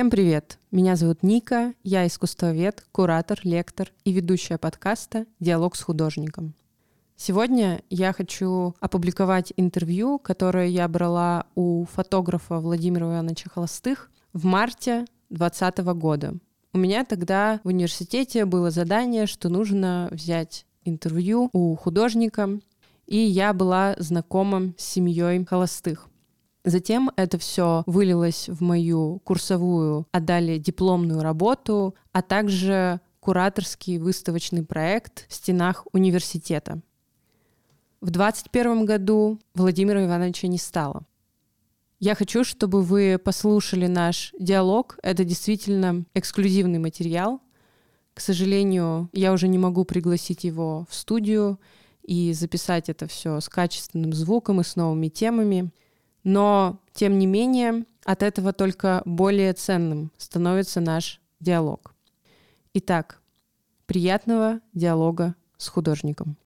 Всем привет! Меня зовут Ника, я искусствовед, куратор, лектор и ведущая подкаста «Диалог с художником». Сегодня я хочу опубликовать интервью, которое я брала у фотографа Владимира Ивановича Холостых в марте 2020 года. У меня тогда в университете было задание, что нужно взять интервью у художника, и я была знакома с семьей Холостых. Затем это все вылилось в мою курсовую, а далее дипломную работу, а также кураторский выставочный проект в стенах университета. В 2021 году Владимира Ивановича не стало. Я хочу, чтобы вы послушали наш диалог. Это действительно эксклюзивный материал. К сожалению, я уже не могу пригласить его в студию и записать это все с качественным звуком и с новыми темами. Но, тем не менее, от этого только более ценным становится наш диалог. Итак, приятного диалога с художником.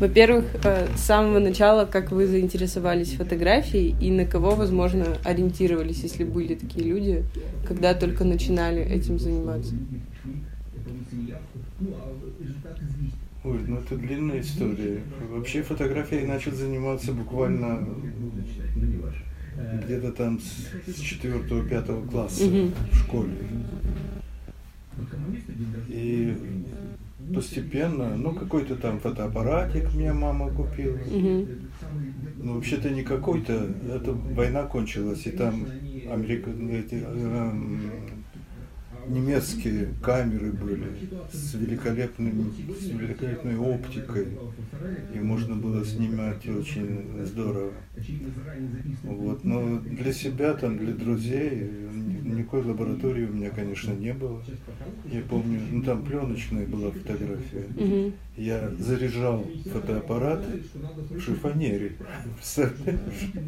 Во-первых, э, с самого начала, как вы заинтересовались фотографией и на кого, возможно, ориентировались, если были такие люди, когда только начинали этим заниматься? Ой, ну это длинная история. Вообще фотографией начал заниматься буквально где-то там с четвертого-пятого класса угу. в школе. И постепенно, ну какой-то там фотоаппаратик мне мама купила. Угу. Ну вообще-то не какой-то, это война кончилась, и там Америка, эти, э, немецкие камеры были с, великолепным, с великолепной оптикой, и можно было снимать очень здорово. Вот. Но для себя, там, для друзей, никакой лаборатории у меня, конечно, не было. Я помню, ну там пленочная была фотография. Угу. Я заряжал фотоаппарат в шифонере.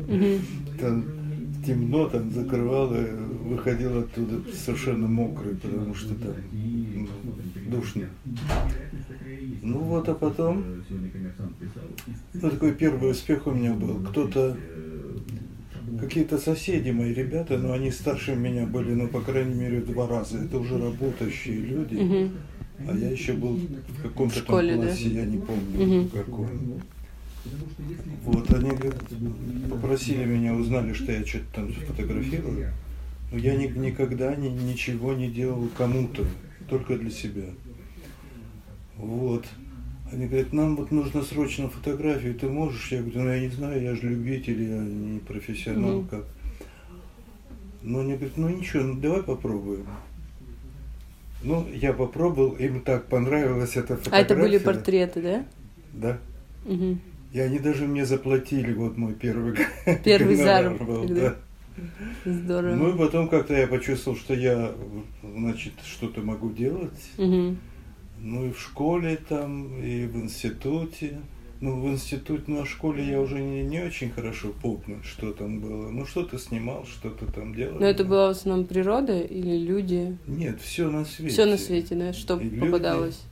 Угу. Там темно, там закрывал и выходил оттуда совершенно мокрый, потому что там ну, душно. Ну вот, а потом, ну такой первый успех у меня был. Кто-то, какие-то соседи мои ребята, но они старше меня были, ну, по крайней мере, два раза. Это уже работающие люди. А я еще был в каком-то там классе, да? я не помню, угу. какой. Вот, они попросили меня, узнали, что я что-то там фотографирую. Но я ни, никогда ни, ничего не делал кому-то, только для себя. Вот. Они говорят, нам вот нужно срочно фотографию, ты можешь? Я говорю, ну я не знаю, я же любитель, я не профессионал как. Но они говорят, ну ничего, ну давай попробуем. Ну, я попробовал, им так понравилась эта фотография. А это были портреты, да? Да. Угу. И они даже мне заплатили, вот мой первый Первый заработок, да. Здорово. Ну и потом как-то я почувствовал, что я, значит, что-то могу делать. Угу. Ну и в школе там, и в институте. Ну, в институте, ну, в школе я уже не, не очень хорошо помню, что там было. Ну, что-то снимал, что-то там делал. Но это была в основном природа или люди? Нет, все на свете. Все на свете, да? Что и попадалось?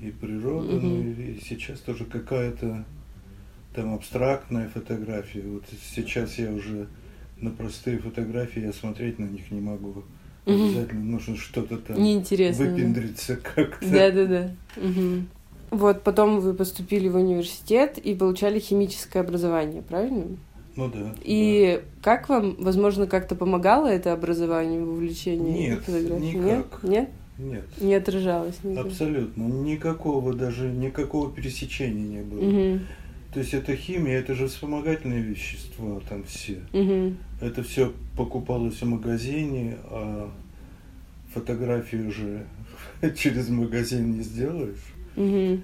Люди, и природа, угу. ну, и сейчас тоже какая-то там абстрактная фотография. Вот сейчас я уже на простые фотографии я смотреть на них не могу. Угу. Обязательно нужно что-то там Неинтересно, выпендриться да. как-то. Да, да, да. Угу. Вот потом вы поступили в университет и получали химическое образование, правильно? Ну да. И да. как вам, возможно, как-то помогало это образование в увлечении Нет, фотографией? Никак. Нет? Нет? Нет. Не отражалось? Никак. Абсолютно. Никакого даже, никакого пересечения не было. Угу. То есть это химия, это же вспомогательные вещества там все. Угу. Это все покупалось в магазине, а фотографию уже через магазин не сделаешь. Угу.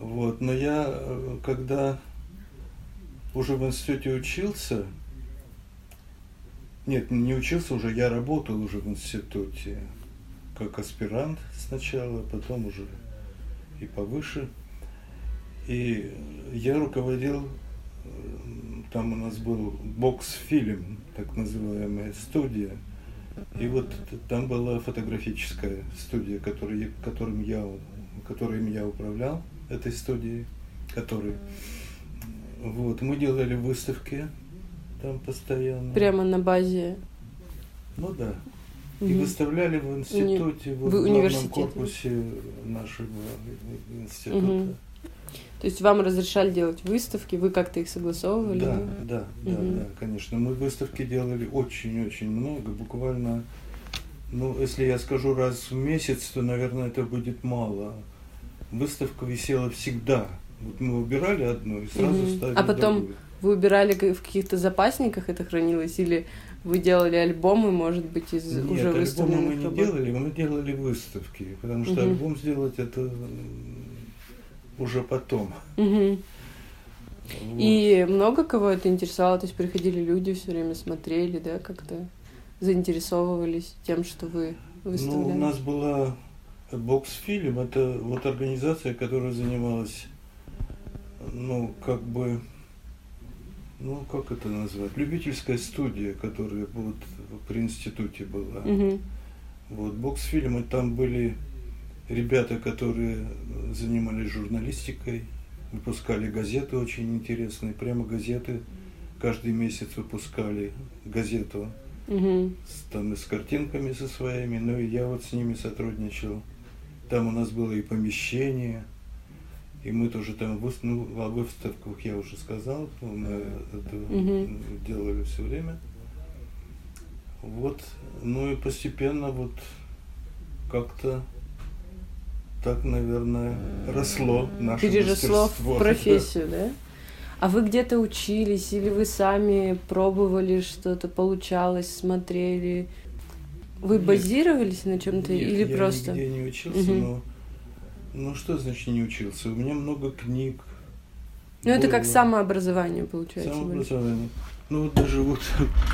Вот, но я, э, когда уже в институте учился, нет, не учился уже, я работал уже в институте как аспирант сначала, потом уже и повыше. И я руководил, там у нас был бокс-фильм, так называемая студия. И вот там была фотографическая студия, которой, которым я, которым я управлял, этой студией. который. Вот, мы делали выставки там постоянно. Прямо на базе. Ну да. И выставляли в институте, Уни... вот, в главном корпусе нашего института. Угу. То есть вам разрешали делать выставки, вы как-то их согласовывали? Да, да, да, угу. да, конечно. Мы выставки делали очень-очень много, буквально, ну, если я скажу раз в месяц, то, наверное, это будет мало. Выставка висела всегда. Вот мы убирали одну и сразу угу. ставили А потом другую. вы убирали в каких-то запасниках это хранилось или вы делали альбомы, может быть, из Нет, уже выставленных альбомы мы не работ? делали, мы делали выставки, потому что Мгм. альбом сделать это уже потом. Мгм. Вот. И много кого это интересовало? То есть приходили люди, все время смотрели, да, как-то заинтересовывались тем, что вы выставляли? Ну, у нас была Боксфильм, это вот организация, которая занималась, ну, как бы, ну, как это назвать, любительская студия, которая вот при институте была. Мгм. Вот, Боксфильм, и там были ребята, которые занимались журналистикой, выпускали газеты очень интересные, прямо газеты каждый месяц выпускали газету с, там и с картинками со своими, ну и я вот с ними сотрудничал. Там у нас было и помещение, и мы тоже там выс- ну, о выставках я уже сказал, мы это делали все время. Вот, ну и постепенно вот как-то так, наверное, росло наше Переросло мастерство. в профессию, да? А вы где-то учились или вы сами пробовали что-то, получалось, смотрели? Вы Нет. базировались на чем-то Нет, или я просто? нигде не учился, Мгм. но... Ну, что значит не учился? У меня много книг. Ну, это как было. самообразование, получается. больше. Самообразование. Ну, вот даже вот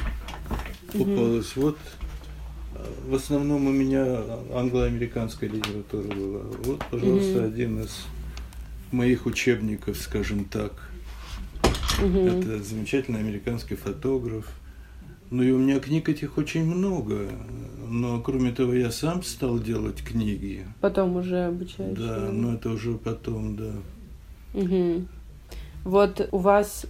попалось. Вот э, в основном у меня англо-американская литература была. Вот, пожалуйста, Мгм. один из моих учебников, скажем так. Мгм. Это замечательный американский фотограф. Ну и у меня книг этих очень много. Но кроме того, я сам стал делать книги. Потом уже обучаешься. Да, но это уже потом, да. Мгм. Вот у вас,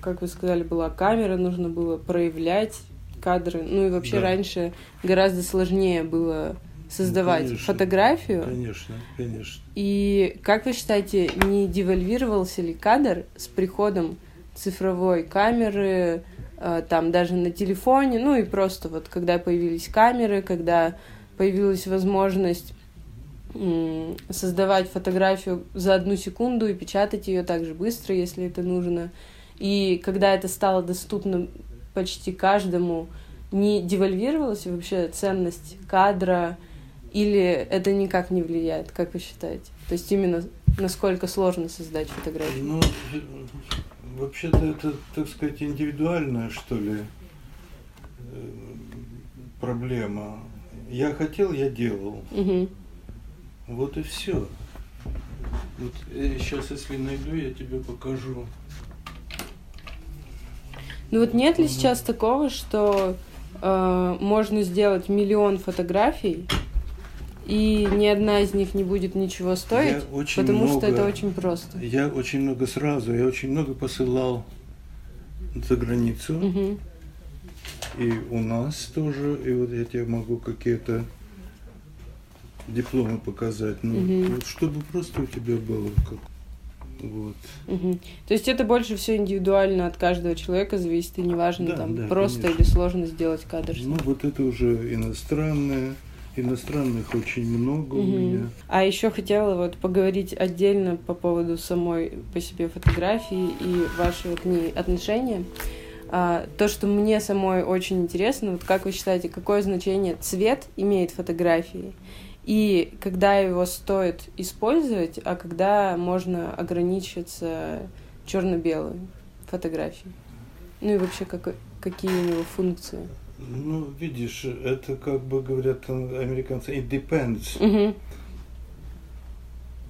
как вы сказали, была камера, нужно было проявлять кадры. Ну и вообще Да. раньше гораздо сложнее было создавать конечно. фотографию. Конечно, конечно. И как вы считаете, не девальвировался ли кадр с приходом цифровой камеры, э, там даже на телефоне, ну и просто вот когда появились камеры, когда появилась возможность создавать фотографию за одну секунду и печатать ее так же быстро, если это нужно. И когда это стало доступно почти каждому, не девальвировалась вообще ценность кадра или это никак не влияет, как вы считаете? То есть именно насколько сложно создать фотографию? Ну, э, вообще-то это, так сказать, индивидуальная, что ли, э, проблема. Я хотел, я делал. Мгм. Вот и все. Вот сейчас, если найду, я тебе покажу. Ну вот нет ли сейчас такого, что э, можно сделать миллион фотографий, и ни одна из них не будет ничего стоить, Я очень потому что много- это очень просто. Я очень много сразу, я очень много посылал за границу. Мгм. И у нас тоже, и вот я тебе могу какие-то дипломы показать. Ну, Мгм. вот чтобы просто у тебя было как. Вот. Мгм. То есть это больше все индивидуально от каждого человека зависит, и неважно, Да, там да, просто конечно. или сложно сделать кадр. Ну, вот это уже иностранные. Иностранных очень много у Мгм. меня. А еще хотела вот поговорить отдельно по поводу самой по себе фотографии и вашего к ней отношения. А, то, что мне самой очень интересно, вот как вы считаете, какое значение цвет имеет фотографии? И когда его стоит использовать, а когда можно ограничиться черно-белой фотографией? Ну и вообще, как, какие у него функции? Ну, видишь, это как бы говорят американцы, it depends. Мгм,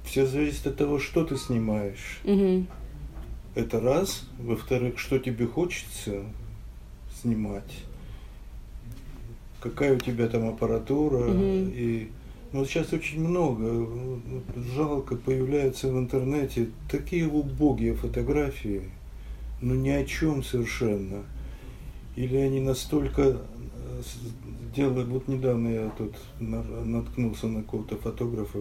Все зависит от того, что ты снимаешь. мгм, Это раз. Во-вторых, что тебе хочется снимать. Какая у тебя там аппаратура. Мгм. И Вот сейчас очень много, жалко, появляются в интернете такие убогие фотографии, ну ни о чем совершенно. Или они настолько э, делают, вот недавно я тут наткнулся на какого-то фотографа,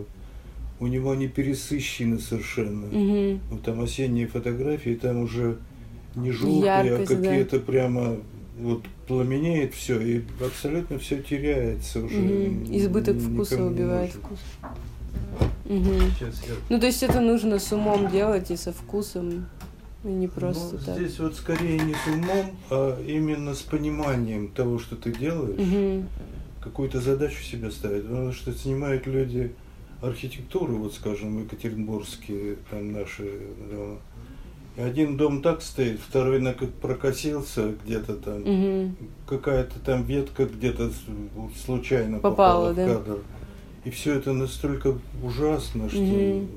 у него они пересыщены совершенно. Угу. Вот там осенние фотографии, там уже не желтые, а какие-то да. прямо вот пламенеет все, и абсолютно все теряется уже. Угу. Избыток вкуса убивает вкус. Угу. Я... Ну, то есть это нужно с умом делать и со вкусом, и не просто ну, так. Здесь вот скорее не с умом, а именно с пониманием того, что ты делаешь. Угу. Какую-то задачу себе ставить. Потому что снимают люди архитектуру, вот скажем, екатеринбургские, там наши дома. Один дом так стоит, второй на как прокосился где-то там, угу. какая-то там ветка где-то случайно попала, попала да? в кадр. И все это настолько ужасно, что угу.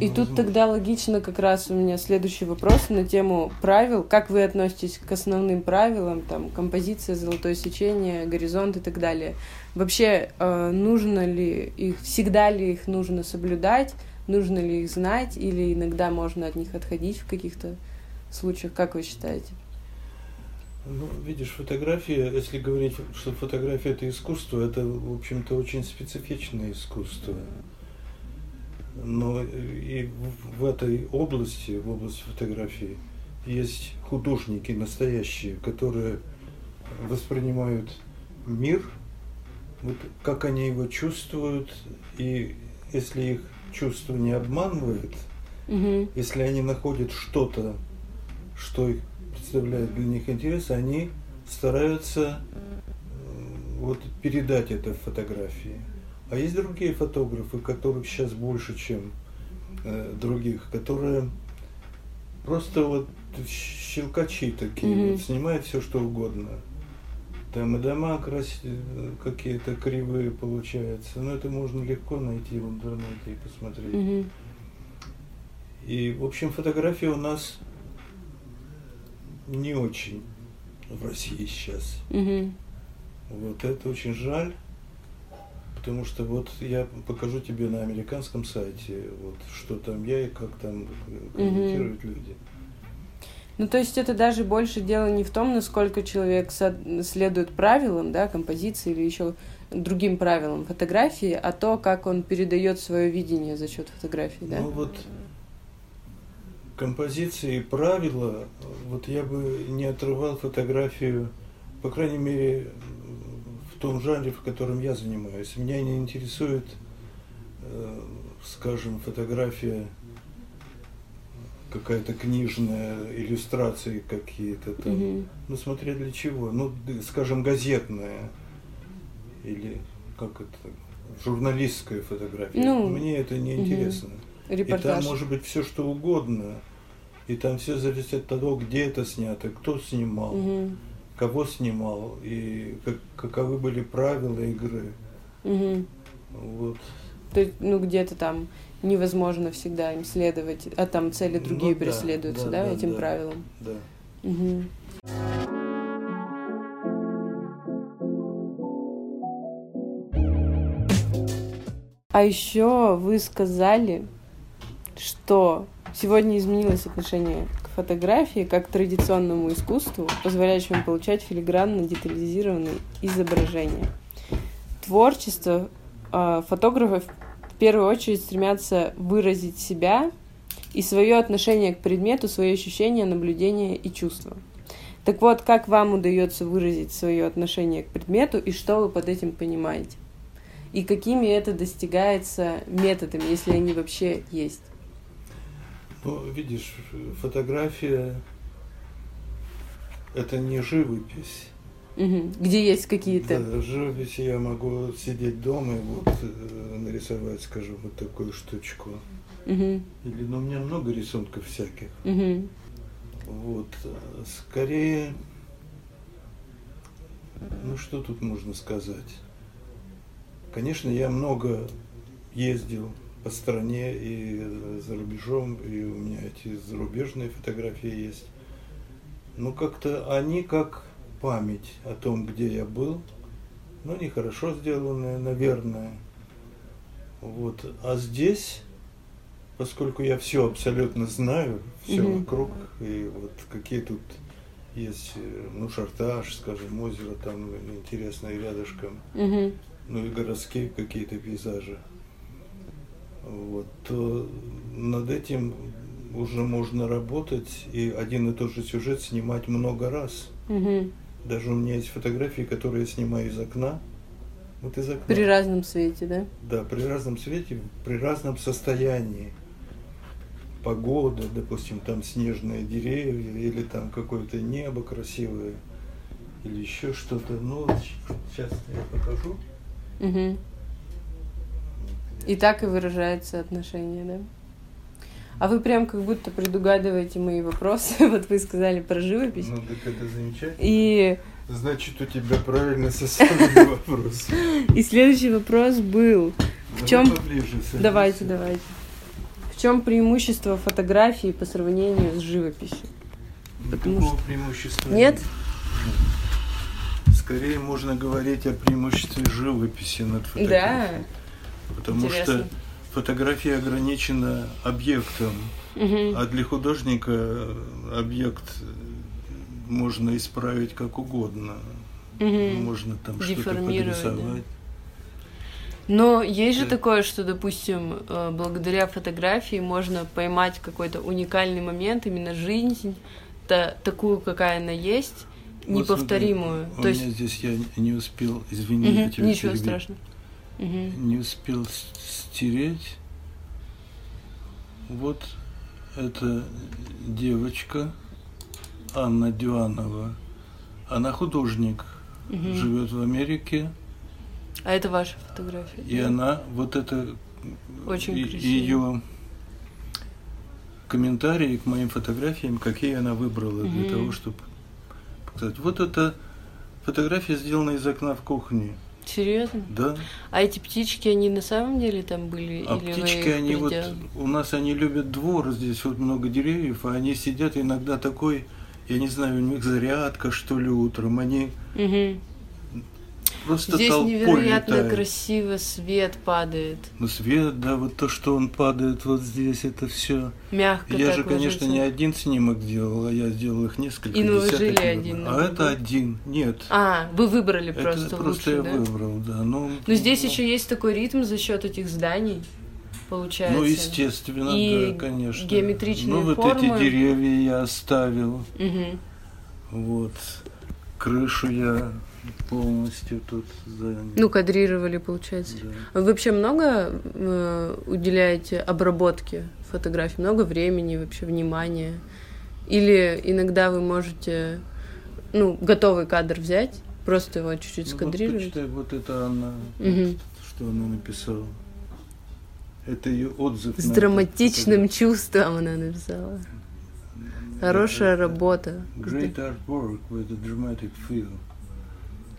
И тут тогда логично как раз у меня следующий вопрос на тему правил. Как вы относитесь к основным правилам, там, композиция, золотое сечение, горизонт и так далее? Вообще, э, нужно ли их, всегда ли их нужно соблюдать, нужно ли их знать, или иногда можно от них отходить в каких-то случаях? Как вы считаете? Ну, видишь, фотография, если говорить, что фотография это искусство, это, в общем-то, очень специфичное искусство. Но и в этой области, в области фотографии, есть художники настоящие, которые воспринимают мир, вот как они его чувствуют, и если их чувство не обманывает, угу. если они находят что-то, что их представляет для них интерес, они стараются вот передать это в фотографии. А есть другие фотографы, которых сейчас больше, чем э, других, которые просто вот щелкачи такие, mm-hmm. вот, снимают все что угодно. Там и дома крас... какие-то кривые получаются. Но это можно легко найти в интернете и посмотреть. Mm-hmm. И, в общем, фотография у нас не очень в России сейчас. Mm-hmm. Вот это очень жаль. Потому что вот я покажу тебе на американском сайте, вот что там я и как там комментируют угу. люди. Ну, то есть это даже больше дело не в том, насколько человек следует правилам, да, композиции или еще другим правилам фотографии, а то, как он передает свое видение за счет фотографии, да? Ну вот композиции и правила, вот я бы не отрывал фотографию, по крайней мере, в том жанре, в котором я занимаюсь. Меня не интересует, э, скажем, фотография какая-то книжная, иллюстрации какие-то там. Угу. Ну, смотря для чего. Ну, скажем, газетная или как это, журналистская фотография. Ну, Мне это не интересно. Угу. И там может быть все что угодно. И там все зависит от того, где это снято, кто снимал. Угу кого снимал и как, каковы были правила игры. Угу. Вот. То есть, ну, где-то там невозможно всегда им следовать, а там цели другие ну, преследуются, да, да, да этим да, правилам. Да. Угу. А еще вы сказали, что сегодня изменилось отношение фотографии как к традиционному искусству, позволяющему получать филигранно детализированные изображения. Творчество э, фотографов первую очередь стремятся выразить себя и свое отношение к предмету, свои ощущения, наблюдения и чувства. Так вот, как вам удается выразить свое отношение к предмету и что вы под этим понимаете? И какими это достигается методами, если они вообще есть? Ну, видишь, фотография это не живопись. Угу. Где есть какие-то. Да, живопись я могу сидеть дома и вот э, нарисовать, скажем, вот такую штучку. Угу. Или, ну, у меня много рисунков всяких. Угу. Вот. Скорее, ну что тут можно сказать? Конечно, я много ездил по стране и за рубежом, и у меня эти зарубежные фотографии есть. Ну, как-то они как память о том, где я был, ну, нехорошо сделанные, наверное. Вот. А здесь, поскольку я все абсолютно знаю, все Мгм. вокруг, и вот какие тут есть, э, ну, шартаж, скажем, озеро там интересное рядышком, Мгм. ну и городские какие-то пейзажи. Вот, то над этим уже можно работать и один и тот же сюжет снимать много раз. Мгм. Даже у меня есть фотографии, которые я снимаю из окна. Вот из окна. При разном свете, да? Да, при разном свете, при разном состоянии. Погода, допустим, там снежные деревья, или там какое-то небо красивое, или еще что-то. Ну, сейчас я покажу. Мгм. И так и выражается отношение, да? А вы прям как будто предугадываете мои вопросы. Вот вы сказали про живопись. Ну, так это замечательно. И, Значит, у тебя правильно составленный вопрос. и следующий вопрос был. В чем-. Давайте, давайте. В чем преимущество фотографии по сравнению с живописью? Никакого преимущества Нет? Скорее можно говорить о преимуществе живописи над фотографией. Да. Потому Интересно. что фотография ограничена объектом, а для художника э, объект э, можно исправить как угодно. Можно там что-то да. подрисовать. Но есть же Да. такое, что, допустим, э, благодаря фотографии можно поймать какой-то уникальный момент, именно жизнь, та- такую, какая она есть, Вот смотри, неповторимую. У То есть, меня здесь я не успел, извини, Мгм, я тебя ничего перебил. страшного. Мгм. не успел стереть. Вот эта девочка Анна Дюанова. Она художник, Мгм. живет в Америке, А это ваша фотография? и да? она вот это Очень и- ее комментарии к моим фотографиям, какие она выбрала для Мгм. того, чтобы показать. Вот эта фотография сделана из окна в кухне, Серьезно? да. А эти птички, они на самом деле там были? А или птички, они вот, у нас они любят двор, здесь вот много деревьев, а они сидят иногда такой, я не знаю, у них зарядка, что ли, утром, они Мгм. Просто Здесь толпой невероятно летают. красиво свет падает. Ну, свет, да, вот то, что он падает вот здесь, это все. Мягко Я же, конечно, ложится. не один снимок делал, а я сделал их несколько. И десяток наложили выбрал. один на А это другой? один, нет. А, вы выбрали это просто, просто лучше, я да? выбрал, да. Ну, Но здесь ну, еще есть такой ритм за счет этих зданий, получается. Ну, естественно, И да, конечно. геометричные Ну, вот формы. эти деревья я оставил. Мгм. Вот. Крышу я полностью тут занял. Ну, кадрировали, получается. Да. Вы вообще много э, уделяете обработке фотографий? Много времени, вообще внимания? Или иногда вы можете, ну, готовый кадр взять, просто его чуть-чуть Ну, вот скадрировать? почитай, вот это она, Мгм. что она написала. Это ее отзыв. С драматичным чувством она написала. Хорошая Это работа. Great artwork with a dramatic feel.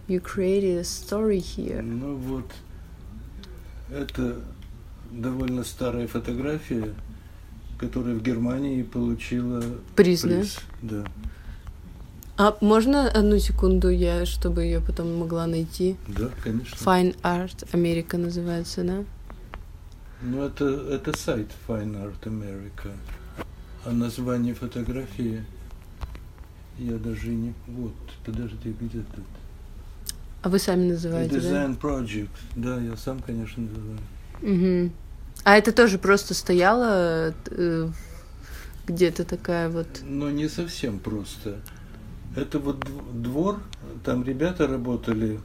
You created a story here. Ну вот, это довольно старая фотография, которая в Германии получила Приз, да? приз. Да. А можно одну секунду я, чтобы ее потом могла найти? Да, конечно. Fine Art Америка называется, да? Ну, это, это сайт Fine Art America. А название фотографии я даже не... Вот, подожди, где тут? А вы сами называете, да? Design Project. Да, я сам, конечно, называю. Мгм. А это тоже просто стояло э, где-то такая вот... Но не совсем просто. Это вот дв- двор, там ребята работали,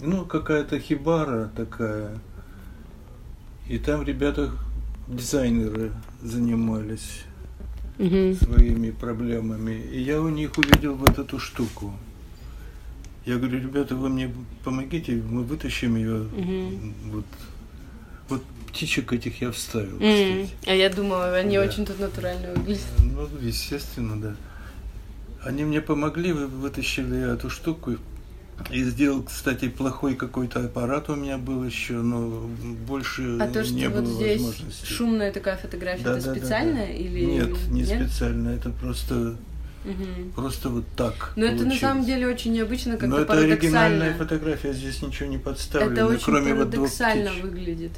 ну, какая-то хибара такая. И там ребята, дизайнеры, занимались Мгм. своими проблемами. И я у них увидел вот эту штуку. Я говорю, ребята, вы мне помогите, мы вытащим ее. Мгм. Вот, вот птичек этих я вставил, кстати. А я думала, они Да. очень тут натурально выглядят. Ну, естественно, да. Они мне помогли, вы- вытащили эту штуку. И сделал, кстати, плохой какой-то аппарат у меня был еще, но больше А то, что не вот было здесь возможности. шумная такая фотография, Да, это да, да, специально да. или Нет, не специально, это просто, Мгм. просто вот так. Но это на получилось. самом деле очень необычно, как-то Но это оригинальная фотография, здесь ничего не подставлено, Это очень кроме вот двух птичек. выглядит.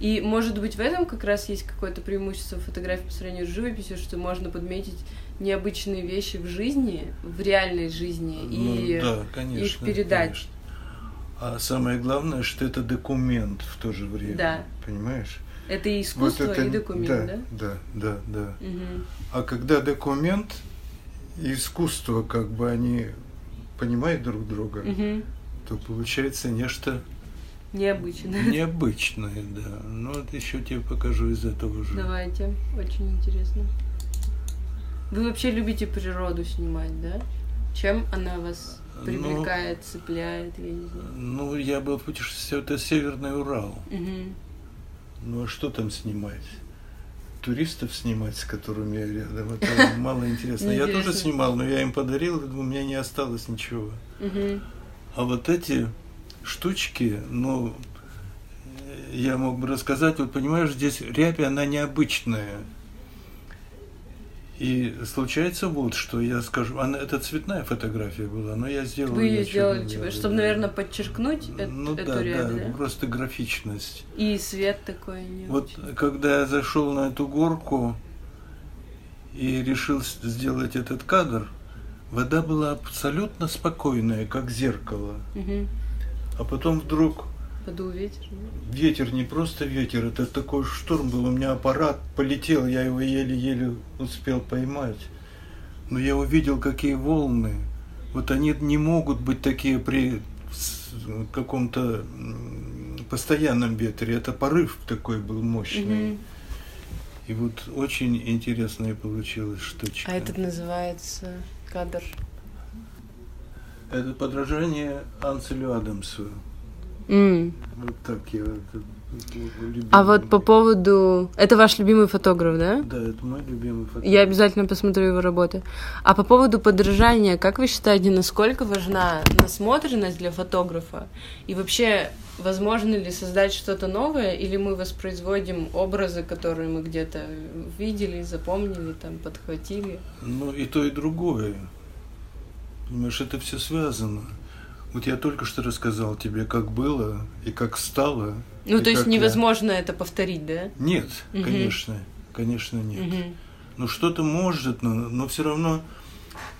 И, может быть, в этом как раз есть какое-то преимущество фотографии по сравнению с живописью, что можно подметить необычные вещи в жизни, в реальной жизни, Ну, и да, конечно, их передать. конечно. А самое главное, что это документ в то же время. Да. Понимаешь? это и искусство, Вот это- и документ, да, да? Да, да, да. Мгм. А когда документ искусство, как бы они понимают друг друга, Мгм. то получается нечто Необычно. необычное, да. Ну вот еще тебе покажу из этого же. Давайте, очень интересно. Вы вообще любите природу снимать, да? Чем она вас Ну, привлекает, цепляет, я не знаю. Ну, я был путешествовал, это Северный Урал. Мгм. Ну а что там снимать? Туристов снимать, с которыми я рядом, это мало интересно. Я тоже снимал, но я им подарил, у меня не осталось ничего. А вот эти штучки, ну, я мог бы рассказать, вот понимаешь, здесь рябь, она необычная. И случается вот, что я скажу, она, это цветная фотография была, но я сделал Вы ее сделали, черно-белой, типа, чтобы, наверное, подчеркнуть ну, эту да, рябь, да, да? просто графичность. И свет такой не Вот очень. когда я зашел на эту горку и решил сделать этот кадр, вода была абсолютно спокойная, как зеркало. Мгм. А потом вдруг Подул ветер. да? ветер, не просто ветер, это такой шторм был, у меня аппарат полетел, я его еле-еле успел поймать. Но я увидел, какие волны. Вот они не могут быть такие при каком-то постоянном ветре. Это порыв такой был мощный. Мгм. И вот очень интересная получилась штучка. А этот называется кадр. Это подражание Анселю Адамсу. М. Вот так я это любил. А вот по поводу... Это ваш любимый фотограф, да? Да, это мой любимый фотограф. Я обязательно посмотрю его работы. А по поводу подражания, как вы считаете, насколько важна насмотренность для фотографа? И вообще, возможно ли создать что-то новое, или мы воспроизводим образы, которые мы где-то видели, запомнили, там, подхватили? Ну, и то, и другое. Понимаешь, это все связано. Вот я только что рассказал тебе, как было и как стало. Ну, то есть как я- невозможно это повторить, да? Нет, Мгм. конечно, конечно нет. Мгм. Ну, что-то может, но, но все равно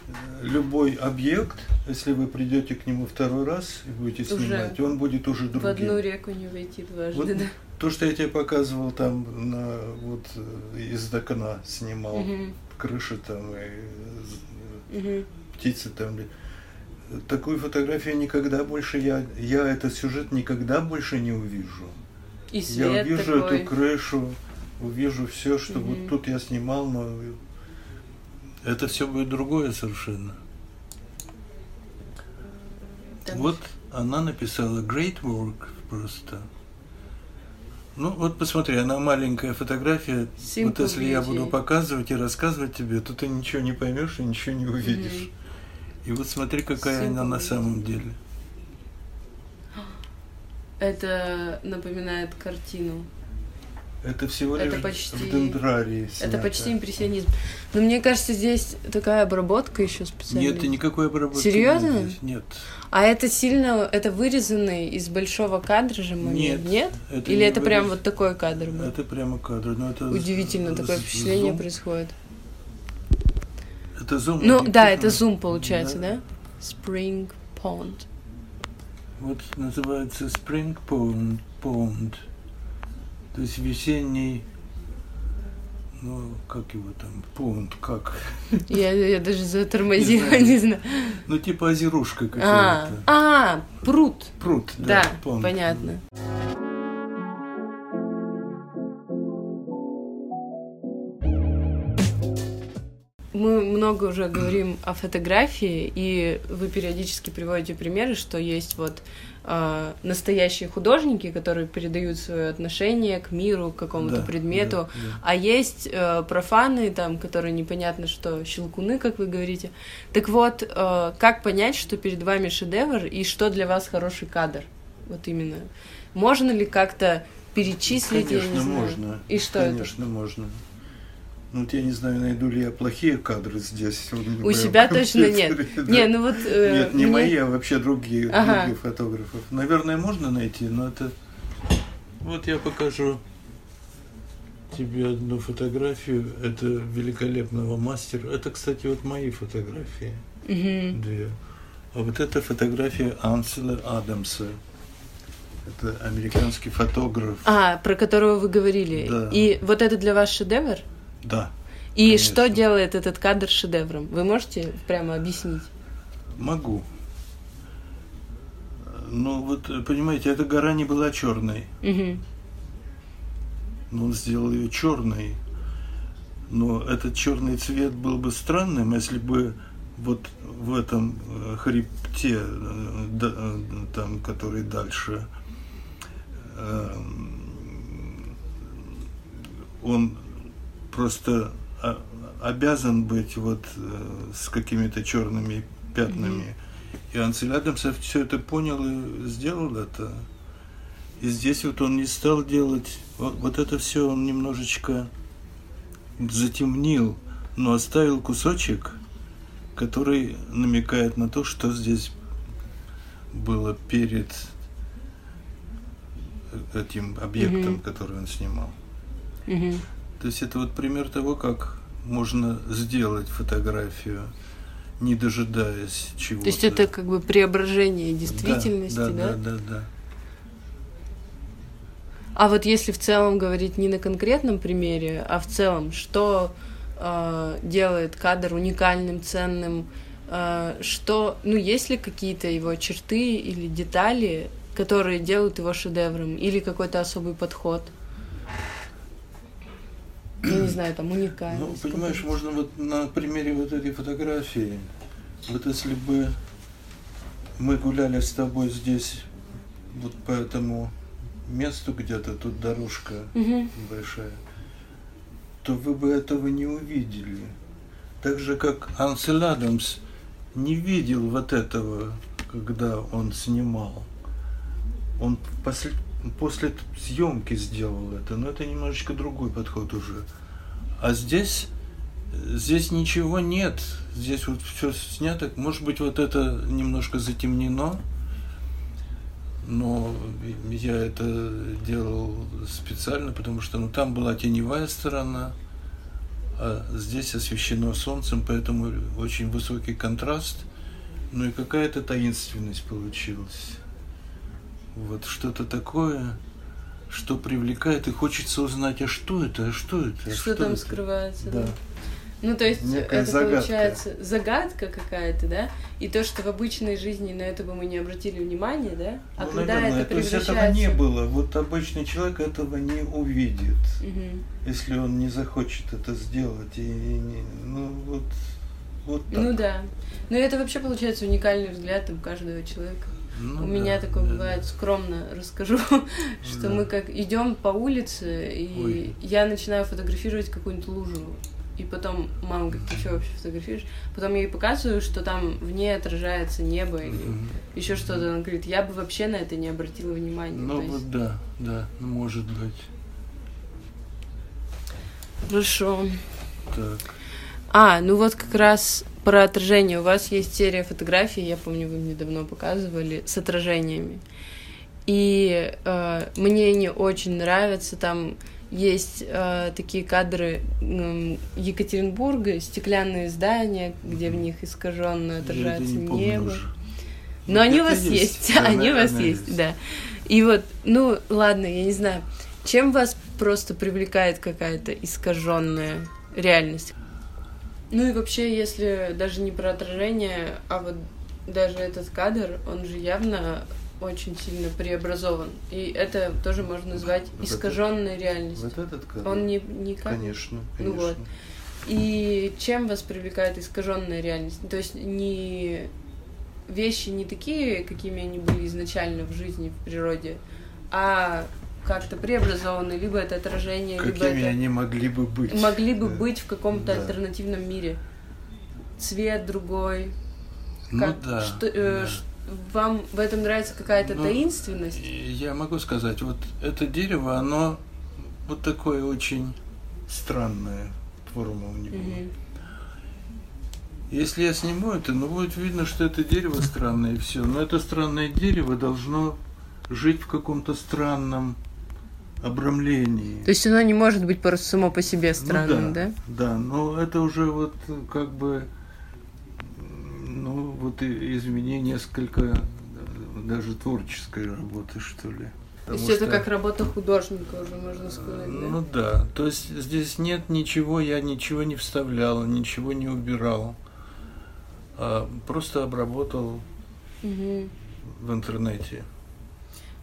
э, любой объект, если вы придете к нему второй раз и будете Уже снимать, он будет уже В одну другим. реку не войти дважды, Вот да? То, что я тебе показывал там, на, вот э, из окна снимал, Мгм. крыши там и Мгм. птицы там. Такую фотографию никогда больше я, я этот сюжет никогда больше не увижу. И я свет увижу такой. эту крышу, увижу все, что Мгм. вот тут я снимал, но это все будет другое совершенно. Там Вот она написала great work просто. Ну вот посмотри, она маленькая фотография. Simple вот если я beauty. буду показывать и рассказывать тебе, то ты ничего не поймешь и ничего не увидишь. Мгм. И вот смотри, какая она Simple на самом деле. Это напоминает картину. Это всего Это лишь почти- в дендрарии Это снято. почти импрессионизм. Но мне кажется, здесь такая обработка еще специальная. Нет, и никакой обработки Серьезно? нет. Нет. А это сильно, это вырезанный из большого кадра же момент, нет? это Или не это прям вырез- вот такой кадр был? Это прямо кадр. Но это Удивительно, такое впечатление зум. происходит. Это зум. Ну да, это зум получается, да. да? Spring Pond. Вот называется Spring Pond, Pond. То есть весенний, ну, как его там, пунд, как? Я, я даже затормозила, не знаю. Ну, типа озерушка А, какая-то. а, пруд. Пруд, да, pond. понятно. Много уже говорим о фотографии, и вы периодически приводите примеры, что есть вот э, настоящие художники, которые передают свое отношение к миру, к какому-то Да, предмету, да, да. а есть э, профаны, там, которые непонятно что, щелкуны, как вы говорите. Так вот, э, как понять, что перед вами шедевр и что для вас хороший кадр? Вот именно. Можно ли как-то перечислить, Конечно, можно. И что это? Конечно, можно. Ну, вот я не знаю, найду ли я плохие кадры здесь. У себя точно нет. да. Не, ну вот... э, Нет, не мне- мои, а вообще другие, Ага. других фотографов. Наверное, можно найти, но это... Вот я покажу. тебе одну фотографию. Это великолепного мастера. Это, кстати, вот мои фотографии. Мгм. Две. А вот эта фотография Анселя Адамса. Это американский фотограф. А, про которого вы говорили. Да. И вот это для вас шедевр? Да, И Конечно. что делает этот кадр шедевром? Вы можете прямо объяснить? могу. Ну вот, понимаете, эта гора не была черной. Мгм. Но он сделал ее черной. Но этот черный цвет был бы странным, если бы вот в этом э, хребте, э, да- э, там, который дальше, эм, он просто о- обязан быть вот э, с какими-то черными пятнами. И Ансель Адамсов все это понял и сделал это. И здесь вот он не стал делать, вот, вот это все он немножечко затемнил, но оставил кусочек, который намекает на то, что здесь было перед этим объектом, Мгм. который он снимал. Мгм. То есть это вот пример того, как можно сделать фотографию, не дожидаясь чего-то. То есть это как бы преображение действительности, да? Да, да, да, да. А вот если в целом говорить не на конкретном примере, а в целом, что э, делает кадр уникальным, ценным, э, что, ну, есть ли какие-то его черты или детали, которые делают его шедевром, или какой-то особый подход? Я не знаю, там Ну, уникальность. понимаешь, какой-то. можно вот на примере вот этой фотографии, вот если бы мы гуляли с тобой здесь, вот по этому месту где-то, тут дорожка Мгм. большая, то вы бы этого не увидели. Так же, как Ансель Адамс не видел вот этого, когда он снимал. Он после, после съемки сделал это, но это немножечко другой подход уже. А здесь, здесь ничего нет. Здесь вот все снято. Может быть, вот это немножко затемнено, но я это делал специально, потому что ну, там была теневая сторона, а здесь освещено солнцем, поэтому очень высокий контраст, ну и какая-то таинственность получилась. Вот что-то такое, что привлекает, и хочется узнать, а что это, а что это, а Что там это? скрывается, да? Да. Ну, то есть Некая это загадка. получается загадка какая-то, да? И то, что в обычной жизни на это бы мы не обратили внимания, да? А Ну, когда наверное, это то есть превращается... этого не было. Вот обычный человек этого не увидит, Мгм. если он не захочет это сделать. И, не- ну вот, вот так. Ну да. Но это вообще получается уникальный взгляд там каждого человека. Ну У меня да, такое да, бывает, скромно расскажу, что Да. мы как идем по улице, и Ой. я начинаю фотографировать какую-нибудь лужу. И потом мама говорит, ты что вообще фотографируешь? Потом я ей показываю, что там в ней отражается небо или Мгм. еще что-то. Она говорит, я бы вообще на это не обратила внимания. Ну То есть- вот да, да, ну, может быть. Хорошо. Так. А, ну вот как раз про отражение. У вас есть серия фотографий, я помню, вы мне давно показывали, с отражениями. И э, мне они очень нравятся. Там есть э, такие кадры м, Екатеринбурга, стеклянные здания, где в них искаженно Я отражается не небо. уже. Но Ну, они у вас есть, Да, они у вас наверное, есть, да. И вот, ну, ладно, я не знаю, чем вас просто привлекает какая-то искаженная реальность? Ну и вообще, если даже не про отражение, а вот даже этот кадр, он же явно очень сильно преобразован. И это тоже можно назвать Вот искаженной реальностью. Вот этот кадр? Он не, не как... Конечно, Ну конечно. вот. И чем вас привлекает искаженная реальность? То есть не вещи не такие, какими они были изначально в жизни, в природе, а как-то преобразованы, либо это отражение, либо Какими это они могли бы быть? могли бы Да. быть в каком-то Да. альтернативном мире. Цвет другой. Ну Как- да. что- э, да. вам в этом нравится какая-то Ну, таинственность? Я могу сказать, вот это дерево, оно вот такое очень странное форма у него. Мгм. Если я сниму это, ну будет видно, что это дерево странное и все. Но это странное дерево должно жить в каком-то странном обрамлении. То есть оно не может быть просто само по себе странным, ну, да, да? Да, но это уже вот как бы, ну вот изменение несколько даже творческой работы, что ли. То есть это как работа художника уже, можно сказать, да? Ну да, то есть здесь нет ничего, я ничего не вставлял, ничего не убирал, а просто обработал угу. в интернете.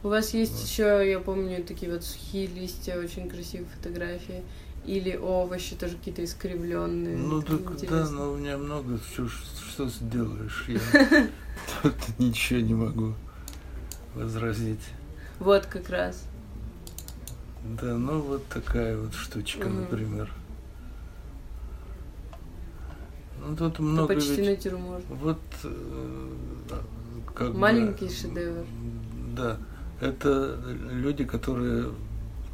У вас есть вот. еще, я помню, такие вот сухие листья, очень красивые фотографии. Или овощи тоже какие-то искривленные. Ну так да, но у меня много, что, что сделаешь? Я тут ничего не могу возразить. Вот как раз. Да, ну вот такая вот штучка, угу. например. Ну тут много Это почти ведь... натюрморт. Вот э, как Маленький бы, шедевр. Да, это люди, которые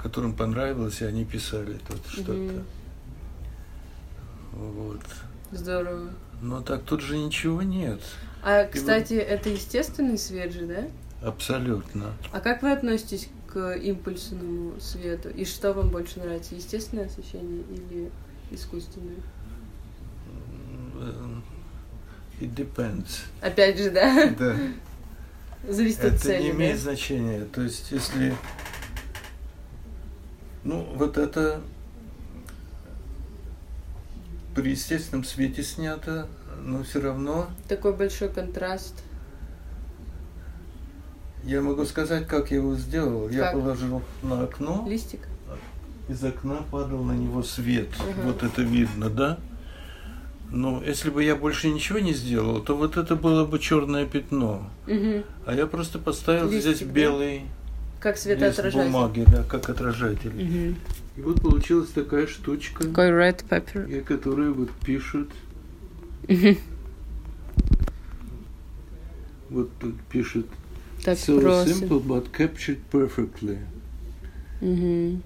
которым понравилось, и они писали тут угу. что-то. Вот. Здорово. Но так тут же ничего нет. А, кстати, вот... это естественный свет же, да? Абсолютно. А как вы относитесь к импульсному свету? И что вам больше нравится, естественное освещение или искусственное? It depends. Опять же, да? Да. Зависит Это от цели, не имеет да? значения. То есть, если... Ну, вот это при естественном свете снято, но все равно... Такой большой контраст. Я могу сказать, как я его сделал. Как? Я положил на окно. Листик? Из окна падал на него свет. Ага. Вот это видно, да? Но если бы я больше ничего не сделал, то вот это было бы черное пятно. Угу. А я просто поставил Листик, здесь да? белый Как лист светоотражатель. бумаги, да, как отражатель. Угу. И вот получилась такая штучка, Такой red pepper. и которая вот пишет, Угу. вот тут пишет Так So просим. simple but captured perfectly. Угу.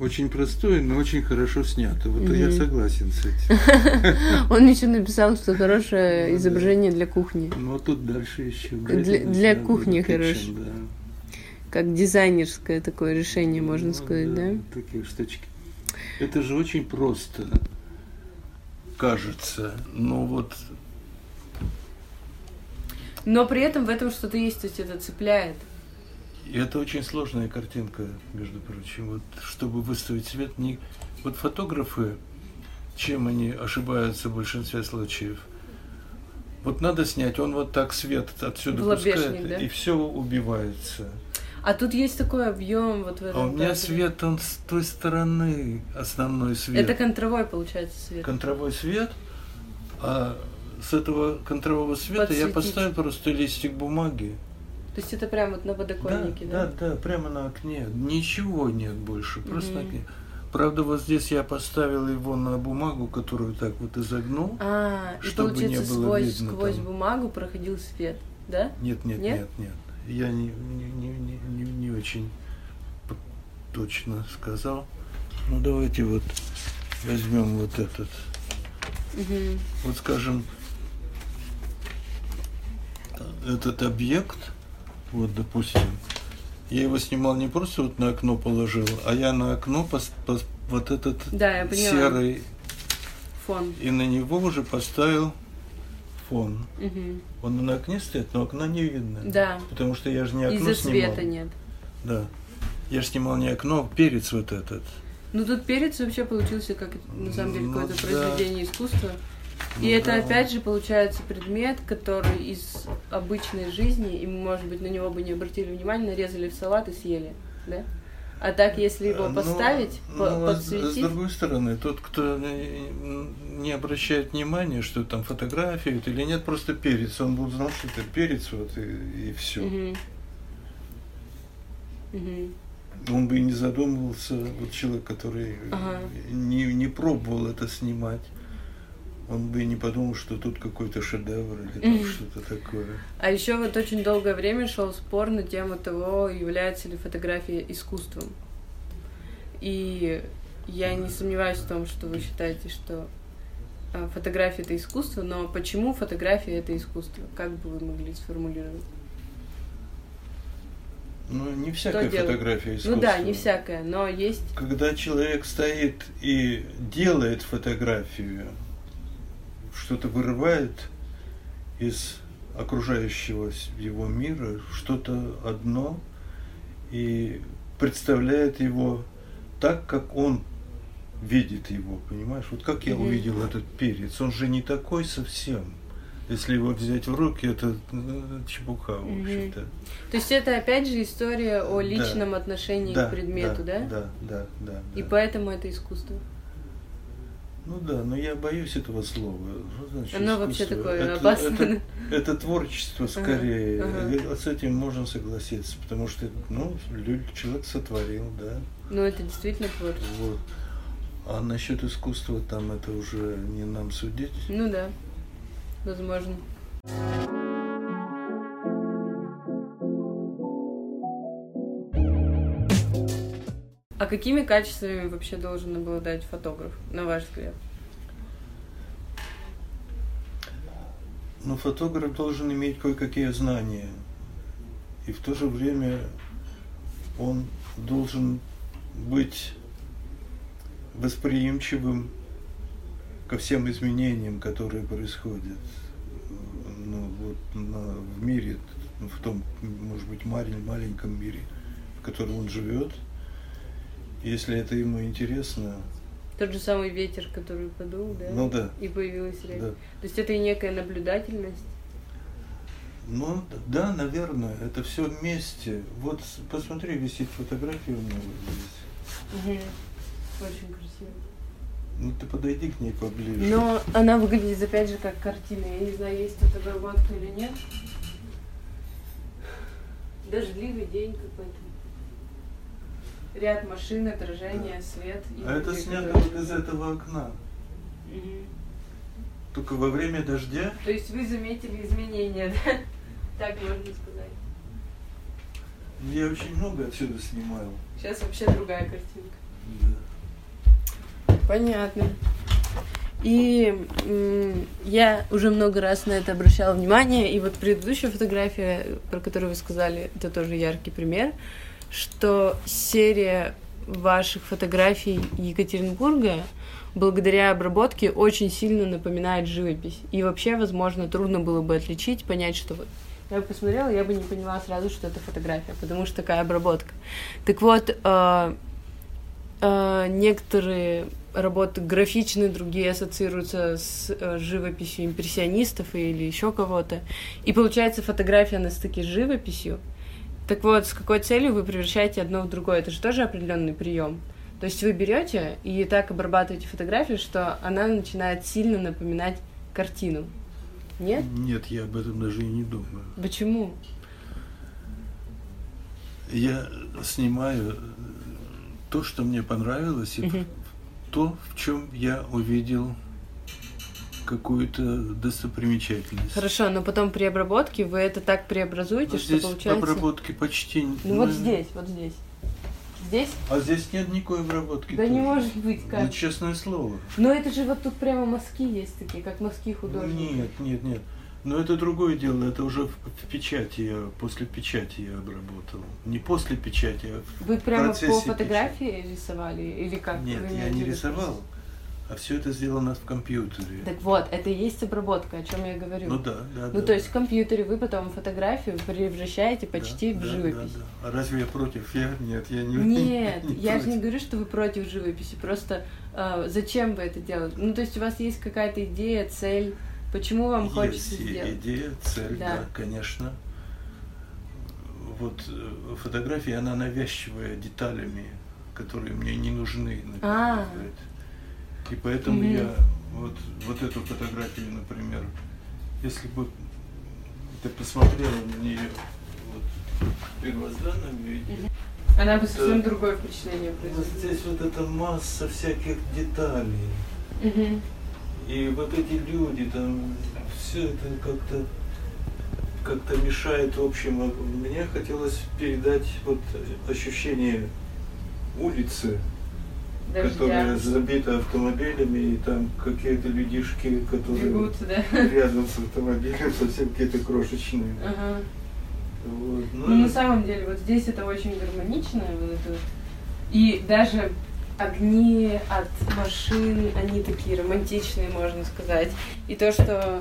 Очень простое, но очень хорошо снято. Вот я Мгм. согласен с этим. Он еще написал, что хорошее Ну изображение для кухни. Но тут дальше еще. Для- кухни хорошо. Да. Как дизайнерское такое решение, можно Ну сказать, да? Такие штучки. Это же очень просто кажется. Но вот Но при этом в этом что-то есть, то есть это цепляет. И это очень сложная картинка, между прочим. Вот чтобы выставить свет, не... вот фотографы, чем они ошибаются в большинстве случаев? Вот надо снять, он вот так свет отсюда пускает, да? и все убивается. А тут есть такой объем вот в этом. А у меня кадре. свет, он с той стороны, основной свет. Это контровой получается свет. контровой свет, а с этого контрового света я поставил просто листик бумаги. То есть это прям вот на подоконнике, да? да, да, прямо на окне. Ничего нет больше, просто на Мгм. окне. Правда, вот здесь я поставил его на бумагу, которую так вот изогнул. А, и Чтобы не получается было сквозь, видно сквозь там. бумагу проходил свет, да? Нет, нет, Нет? нет, нет. Я не, не, не, не, не, не очень точно сказал. Ну давайте вот возьмем вот этот. Угу. Вот скажем, этот объект, вот допустим, я его снимал не просто вот на окно положил, а я на окно пос- пос- вот этот Да, серый, Фон. и на него уже поставил фон. Угу. Он на окне стоит, но окна не видно. Да. Потому что я же не окно Из-за снимал. света нет. Да. Я же снимал не окно, а перец вот этот. Ну тут перец вообще получился как на самом деле Ну какое-то да. произведение искусства. И Ну это опять же получается предмет, который из обычной жизни, и мы, может быть, на него бы не обратили внимания, нарезали в салат и съели, да? А так, если его Ну, поставить, по- ну, а с- с подсветить, другой стороны, тот, кто не обращает внимания, что там фотографии или нет, просто перец. Он будет знать, что это перец, вот и, все. Мгм. Мгм. Он бы и не задумывался, вот человек, который Ага. не, не пробовал это снимать. Он бы и не подумал, что тут какой-то шедевр или там что-то такое. А еще вот очень долгое время шел спор на тему того, является ли фотография искусством. И я не сомневаюсь в том, что вы считаете, что а, фотография это искусство, но почему фотография это искусство? Как бы вы могли сформулировать? Ну, не всякая фотография искусства. Ну да, не всякая, но есть... Когда человек стоит и делает фотографию, что-то вырывает из окружающего его мира, что-то одно, и представляет его так, как он видит его, понимаешь? Вот как я увидел этот перец, он же не такой совсем. Если его взять в руки, это ну, чепуха, в общем-то. То есть это опять же история о личном да. отношении да, к предмету, да? Да, да, да, да. И да. поэтому это искусство. Ну да, но я боюсь этого слова. Что значит Оно искусство? вообще такое это, опасное. Это, это творчество скорее. Ага, ага. С этим можно согласиться, потому что ну, человек сотворил, да. Ну это действительно творчество. Вот. А насчет искусства там это уже не нам судить. Ну да, возможно. А какими качествами вообще должен обладать фотограф, на ваш взгляд? Ну, фотограф должен иметь кое-какие знания. И в то же время он должен быть восприимчивым ко всем изменениям, которые происходят ну, вот, на, в мире, в том, может быть, малень, маленьком мире, в котором он живет. Если это ему интересно. Тот же самый ветер, который подул, да? Ну да. И появилась речь. Да. То есть это и некая наблюдательность. Ну да, наверное, это все вместе. Вот посмотри, висит фотография у него здесь. Угу. Очень красиво. Ну ты подойди к ней поближе. Но она выглядит опять же как картина. Я не знаю, есть тут обработка или нет. Дождливый день какой-то. Ряд машин, отражение, свет. А это снято вот из этого окна. Угу. Только во время дождя. То есть вы заметили изменения, да? Так можно сказать. Я очень много отсюда снимаю. Сейчас вообще другая картинка. Да. Понятно. И я уже много раз на это обращала внимание, и вот предыдущая фотография, про которую вы сказали, это тоже яркий пример, что серия ваших фотографий Екатеринбурга благодаря обработке очень сильно напоминает живопись. И вообще, возможно, трудно было бы отличить, понять, что вот я бы посмотрела, я бы не поняла сразу, что это фотография, потому что такая обработка. Так вот, э, э, некоторые работы графичные, другие ассоциируются с э, живописью импрессионистов или еще кого-то. И получается фотография на стыке с живописью. Так вот, с какой целью вы превращаете одно в другое? Это же тоже определенный прием. То есть вы берете и так обрабатываете фотографию, что она начинает сильно напоминать картину. Нет? Нет, я об этом даже и не думаю. Почему? Я снимаю то, что мне понравилось, и угу то, в чем я увидел какую-то достопримечательность. Хорошо, но потом при обработке вы это так преобразуете, но что здесь получается... обработки почти... Ну, ну вот здесь, вот здесь. Здесь? А здесь нет никакой обработки. Да тоже. не может быть, как? Ну, честное слово. Но это же вот тут прямо мазки есть такие, как мазки художника. Нет, нет, нет. Но это другое дело, это уже в печати я, после печати я обработал. Не после печати, а в Вы прямо по фотографии печати. рисовали или как? Нет, я не рисовал. А все это сделано в компьютере. Так вот, это и есть обработка, о чем я говорю. Ну да, да. Ну да, то есть в компьютере вы потом фотографию превращаете почти да, в живопись. Да, да. А разве я против? Я нет, я не. Нет, не я же не говорю, что вы против живописи. Просто э, зачем вы это делаете? Ну то есть у вас есть какая-то идея, цель Почему вам Есть хочется сделать? идея, цель, да. да, конечно. Вот э, фотография, она навязчивая деталями, которые мне не нужны. А. И поэтому mm я вот, вот эту фотографию, например, если бы ты посмотрела на нее вот, в первозданном виде, она бы совсем другое впечатление произвела. Вот здесь вот эта масса всяких деталей. mm и вот эти люди, там, все это как-то как-то мешает общему. Мне хотелось передать вот ощущение улицы, Дождя. которая забита автомобилями, и там какие-то людишки, которые Бегут, да? рядом с автомобилем, совсем какие-то крошечные. Ага. Вот, ну, Ну, на самом деле, вот здесь это очень гармонично, вот это. И даже огни от машин, они такие романтичные, можно сказать. И то, что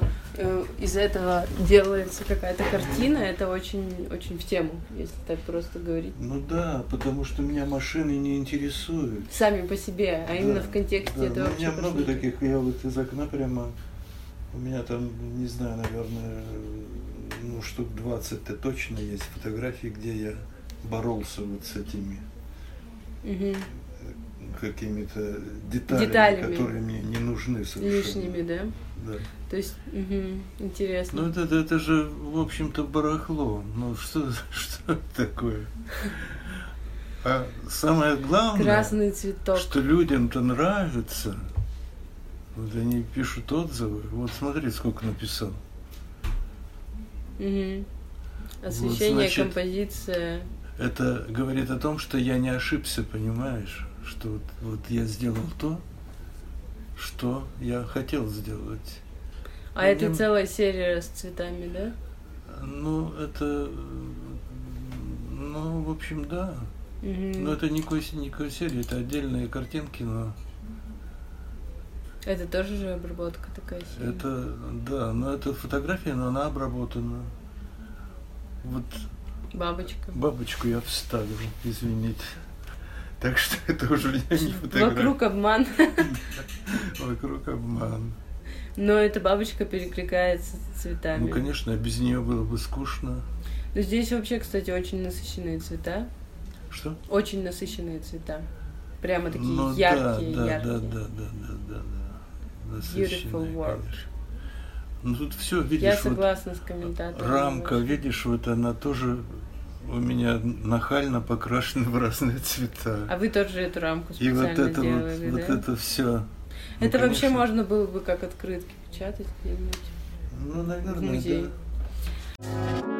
из этого делается какая-то картина, это очень, очень в тему, если так просто говорить. ну да, потому что меня машины не интересуют. Сами по себе, а именно Да, в контексте да, это ну, У меня много космики. таких, я вот из окна прямо, у меня там, не знаю, наверное, ну, штук 20-то точно есть фотографии, где я боролся вот с этими Мгм. какими-то деталями, Деталями. которые мне не нужны совершенно. Лишними, да? Да. То есть, мгм, интересно. Ну, это, это, это же, в общем-то, барахло. Ну, что, что это такое? А самое главное, Красный цветок. что людям-то нравится. Вот они пишут отзывы. Вот смотри, сколько написал. Вот, Освещение, значит, композиция. Это говорит о том, что я не ошибся, понимаешь? Что вот, вот я сделал то, что я хотел сделать. А это Мне- целая серия с цветами, да? Ну, это... Ну, в общем, да. Мгм. Но это никакой серии, это отдельные картинки, но Это тоже же обработка такая серия. это, да, но это фотография, но она обработана. Вот Бабочка. бабочку я вставил, извините. Так что это уже не фотография. Вокруг обман. Вокруг обман. Но эта бабочка перекликается с цветами. Ну, конечно, без нее было бы скучно. Но здесь вообще, кстати, очень насыщенные цвета. Что? Очень насыщенные цвета. Прямо такие Ну, яркие, да, да, яркие. да, да, да, да, да, да. Насыщенные, word. конечно. Ну тут все, видишь, Я вот согласна с комментатором. рамка, видишь, вот она тоже у меня нахально покрашена в разные цвета. А вы тоже эту рамку И вот специально это делали, вот, да? вот это все. Это вообще можно было бы как открытки печатать где-нибудь. Ну, в наверное, музей. да.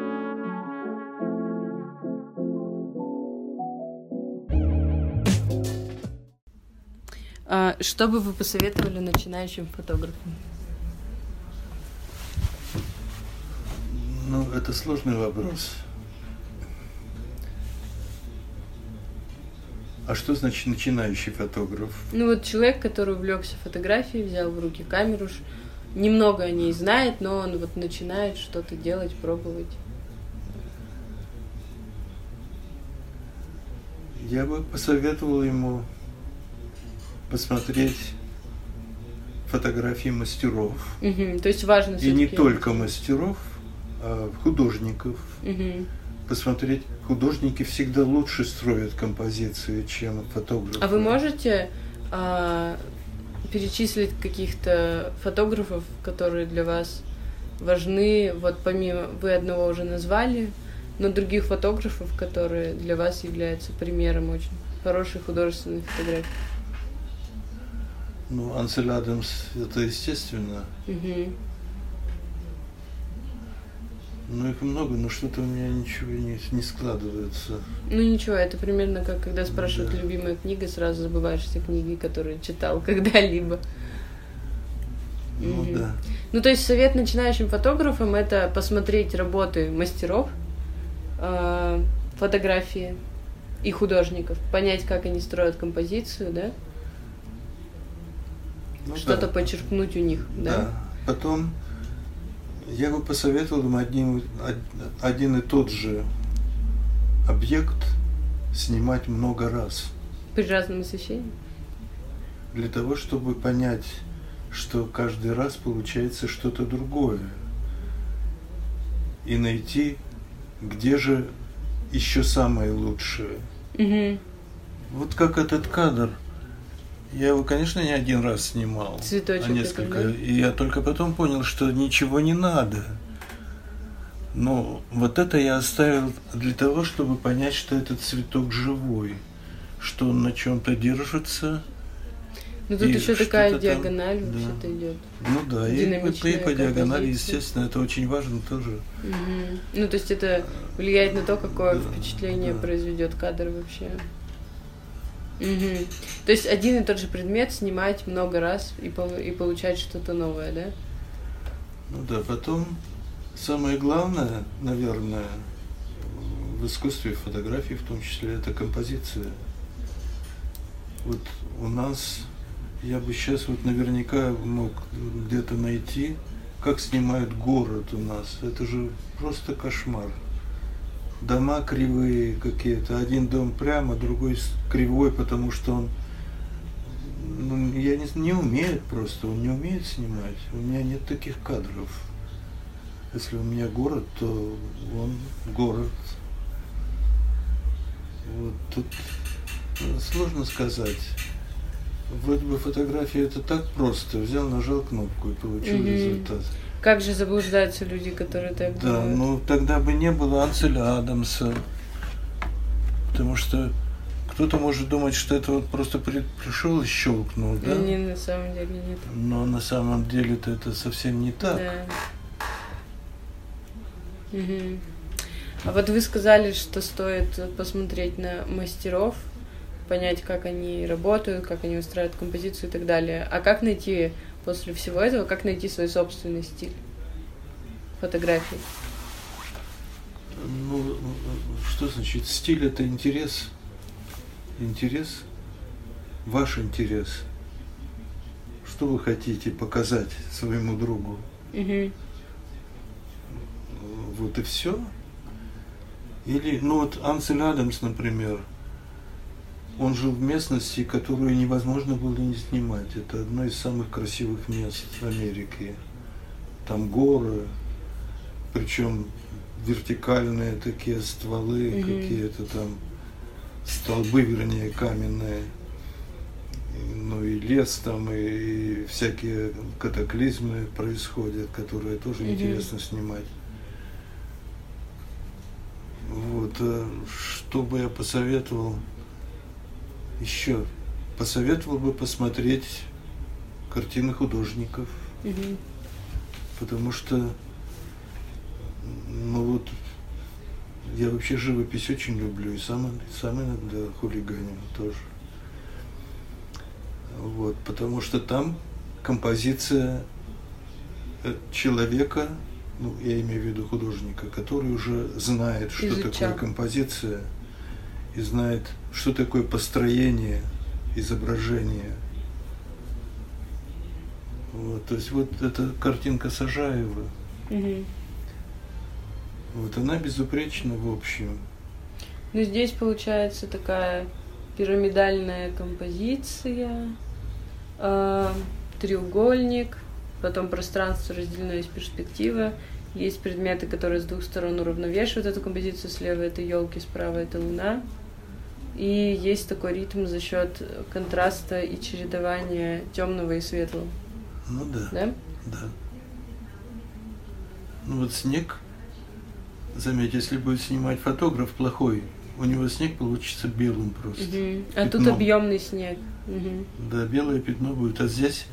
А, что бы вы посоветовали начинающим фотографам? Ну, это сложный вопрос. А что значит начинающий фотограф? Ну вот человек, который увлекся фотографией, взял в руки камеру, немного о ней знает, но он вот начинает что-то делать, пробовать. Я бы посоветовал ему посмотреть фотографии мастеров. Мгм, То есть важно И не только мастеров, а художников. Мгм. Посмотреть, художники всегда лучше строят композиции, чем фотографы. А вы можете а, перечислить каких-то фотографов, которые для вас важны? Вот помимо вы одного уже назвали, но других фотографов, которые для вас являются примером очень хорошей художественной фотографии. Ну, Ансель Адамс, это естественно. Мгм. Ну, их много, но что-то у меня ничего не, не складывается. Ну ничего, это примерно как когда спрашивают Да. любимая книга, сразу забываешь все книги, которые читал когда-либо. Ну Мгм. да. Ну, то есть совет начинающим фотографам это посмотреть работы мастеров, э, фотографии и художников, понять, как они строят композицию, да? Ну, Что-то да. почерпнуть у них, да? Да. Потом я бы посоветовал им один, од- один и тот же объект снимать много раз. При разном освещении. Для того, чтобы понять, что каждый раз получается что-то другое. И найти, где же еще самое лучшее. Мгм. Вот как этот кадр. Я его, конечно, не один раз снимал, Цветочек а несколько. этот, да? И я только потом понял, что ничего не надо. Но вот это я оставил для того, чтобы понять, что этот цветок живой, что он на чем-то держится. Ну тут еще такая там, диагональ да. вообще-то идет. Ну да, и, и по диагонали, естественно, это очень важно тоже. Мгм. Ну, то есть это влияет на то, какое Да, впечатление да. произведет кадр вообще. Мгм. То есть один и тот же предмет снимать много раз и, пол- и получать что-то новое, да? Ну да, потом самое главное, наверное, в искусстве фотографии в том числе это композиция. Вот у нас, я бы сейчас вот наверняка мог где-то найти, как снимают город у нас. Это же просто кошмар. Дома кривые какие-то. Один дом прямо, другой кривой, потому что он ну, я не, не умеет просто, он не умеет снимать. У меня нет таких кадров. Если у меня город, то он город. Вот тут э, сложно сказать. Вроде бы фотография это так просто. Взял, нажал кнопку и получил mm-hmm. результат. Как же заблуждаются люди, которые так Да, делают? ну тогда бы не было Анселя Адамса. Потому что кто-то может думать, что это вот просто при, пришел и щелкнул, да? Не, на самом деле нет. Но на самом деле-то это совсем не так. Да. Угу. А вот вы сказали, что стоит посмотреть на мастеров, понять, как они работают, как они устраивают композицию и так далее. А как найти после всего этого, как найти свой собственный стиль фотографии? Ну, что значит стиль? Это интерес интерес, ваш интерес. Что вы хотите показать своему другу? Угу. Вот и все. Или, ну вот Ансель Адамс, например, он жил в местности, которую невозможно было не снимать. Это одно из самых красивых мест Америки. Там горы, причем вертикальные такие стволы, угу. какие-то там столбы, вернее, каменные, ну и лес там, и, и всякие катаклизмы происходят, которые тоже mm-hmm. интересно снимать. Вот, э, что бы я посоветовал еще? Посоветовал бы посмотреть картины художников. Mm-hmm. Потому что, ну вот, я вообще живопись очень люблю и сам, сам иногда хулиганю тоже. Вот, потому что там композиция э, человека, ну, я имею в виду художника, который уже знает, что Изучал. такое композиция, и знает, что такое построение изображения. Вот, то есть вот эта картинка Сажаева. Угу. Вот она безупречна в общем. Ну, здесь получается такая пирамидальная композиция, э, треугольник, потом пространство разделено из перспективы. Есть предметы, которые с двух сторон уравновешивают эту композицию. Слева это елки, справа это луна. И есть такой ритм за счет контраста и чередования темного и светлого. Ну да. Да? Да. Ну вот снег Заметь, если будет снимать фотограф плохой, у него снег получится белым просто. Угу. А тут объемный снег. Угу. Да, белое пятно будет. А здесь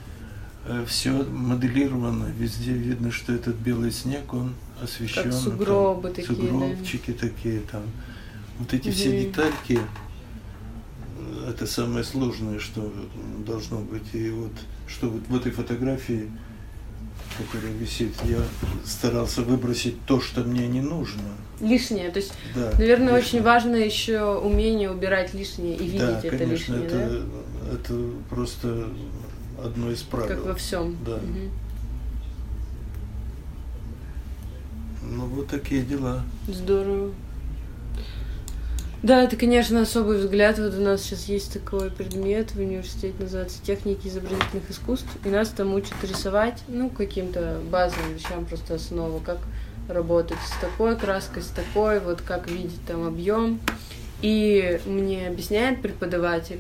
э, все моделировано, везде видно, что этот белый снег, он освещен. Как сугробы там, такие. Сугробчики да. такие там. Вот эти угу. все детальки, это самое сложное, что должно быть. И вот что вот в этой фотографии которая висит, я старался выбросить то, что мне не нужно. Лишнее. То есть, да, наверное, лишнее. очень важно еще умение убирать лишнее и видеть да, это конечно, лишнее. Это, да? это просто одно из правил. Как во всем. Да. Угу. Ну, вот такие дела. Здорово. Да, это, конечно, особый взгляд. Вот у нас сейчас есть такой предмет в университете, называется техники изобразительных искусств. И нас там учат рисовать, ну, каким-то базовым вещам, просто основу, как работать с такой краской, с такой, вот как видеть там объем. И мне объясняет преподаватель,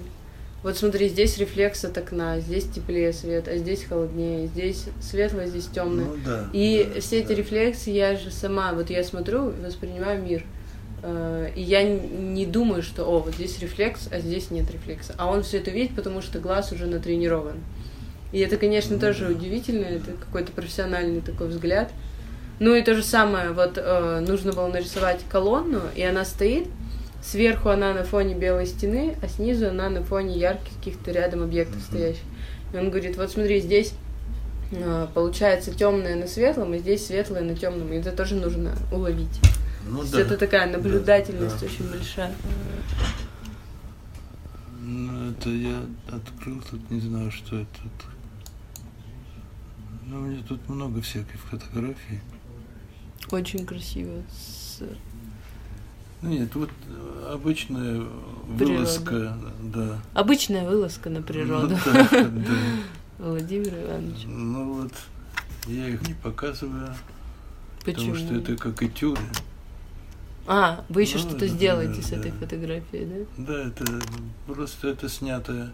вот смотри, здесь рефлекс от окна, здесь теплее свет, а здесь холоднее, здесь светлое, здесь темное. Ну, да, и да, все эти да. рефлексы я же сама, вот я смотрю, воспринимаю мир. И я не думаю, что, о, вот здесь рефлекс, а здесь нет рефлекса. А он все это видит, потому что глаз уже натренирован. И это, конечно, тоже удивительно, это какой-то профессиональный такой взгляд. Ну и то же самое, вот э, нужно было нарисовать колонну, и она стоит, сверху она на фоне белой стены, а снизу она на фоне ярких каких-то рядом объектов стоящих. И он говорит, вот смотри, здесь э, получается темное на светлом, и здесь светлое на темном, и это тоже нужно уловить. Ну, да. Это такая наблюдательность да, очень большая. Ну, это я открыл, тут не знаю, что это. Ну, у меня тут много всяких фотографий. Очень красиво. С... Ну, нет, вот обычная Природа. вылазка, да. Обычная вылазка на природу. Ну, да, да. Владимир Иванович. Ну вот, я их не показываю. Почему? Потому что это как этюды. А, вы еще ну, что-то сделаете да, с этой фотографией, да? Да, это просто это снятое,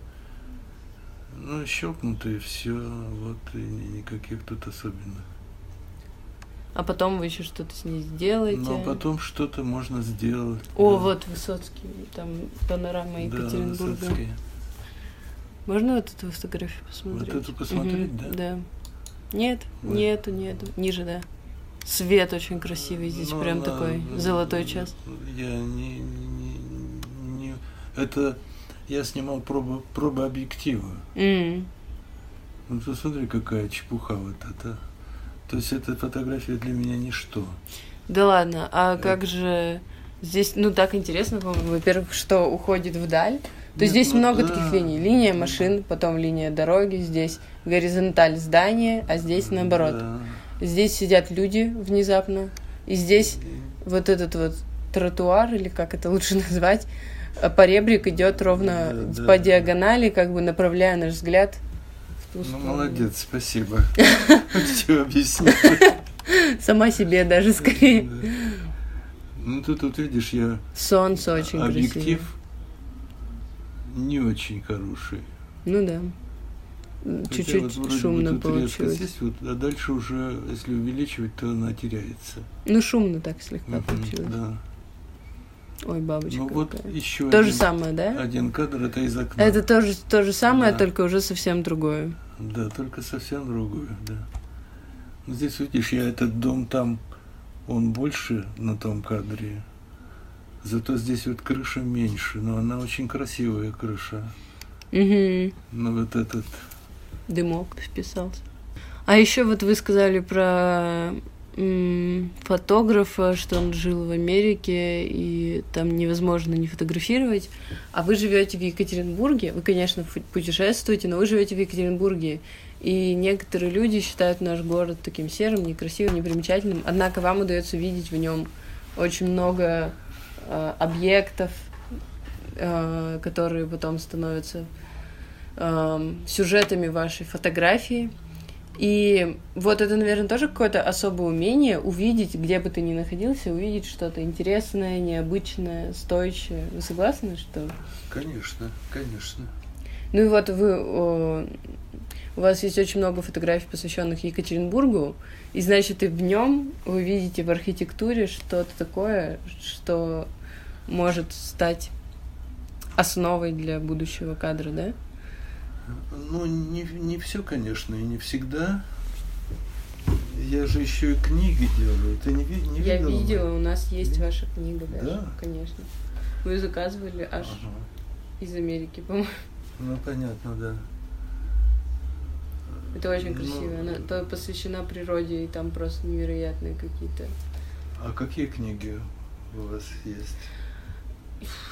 ну, щелкнутое все, вот, и никаких тут особенных. А потом вы еще что-то с ней сделаете. Ну, а потом что-то можно сделать. О, да. вот Высоцкий, там панорама Екатеринбурга. Да, Высоцкий. Можно вот эту фотографию посмотреть? Вот эту посмотреть, угу, да? Да. Нет, вот. нету, нету. Ниже, да. Свет очень красивый здесь, ну, прям она, такой золотой час. Я не, не, не, это я снимал пробы, пробы объектива. Mm. Ну ты смотри, какая чепуха вот это. То есть эта фотография для меня ничто. Да ладно, а это... как же здесь, ну так интересно, по-моему, во-первых, что уходит вдаль. То есть здесь ну, много да. таких линий. Линия машин, потом линия дороги, здесь горизонталь здания, а здесь наоборот. Да здесь сидят люди внезапно, и здесь вот этот вот тротуар, или как это лучше назвать, э, поребрик идет ровно да, по да. диагонали, как бы направляя наш взгляд в ту Ну, молодец, спасибо. Все объяснил. Сама себе даже скорее. Ну, ты тут видишь, я... Солнце очень Объектив не очень хороший. Ну да чуть-чуть шумно вот получилось. Здесь вот, а дальше уже, если увеличивать, то она теряется. Ну, шумно так слегка угу, получилось. Да. Ой, бабочка. Ну вот еще то один, же самое, да? Один кадр это из окна. Это тоже то же самое, да. только уже совсем другое. Да, только совсем другое, да. Здесь видишь, я этот дом там, он больше на том кадре. Зато здесь вот крыша меньше, но она очень красивая крыша. Угу. Ну вот этот дымок вписался. А еще вот вы сказали про фотографа, что он жил в Америке и там невозможно не фотографировать. А вы живете в Екатеринбурге. Вы, конечно, путешествуете, но вы живете в Екатеринбурге. И некоторые люди считают наш город таким серым, некрасивым, непримечательным. Однако вам удается видеть в нем очень много э, объектов, э, которые потом становятся э, сюжетами вашей фотографии. И вот это, наверное, тоже какое-то особое умение увидеть, где бы ты ни находился, увидеть что-то интересное, необычное, стоящее. Вы согласны, что? Конечно, конечно. Ну и вот вы, о, у вас есть очень много фотографий, посвященных Екатеринбургу, и значит, и в нем вы видите в архитектуре что-то такое, что может стать основой для будущего кадра, да? Ну, не, не все, конечно, и не всегда. Я же еще и книги делаю. Ты не, не Я видела? Я видела, у нас есть ваша книга даже, да? конечно. Вы заказывали аж ага. из Америки, по-моему. Ну, понятно, да. Это очень ну, красиво. Она то посвящена природе, и там просто невероятные какие-то. А какие книги у вас есть?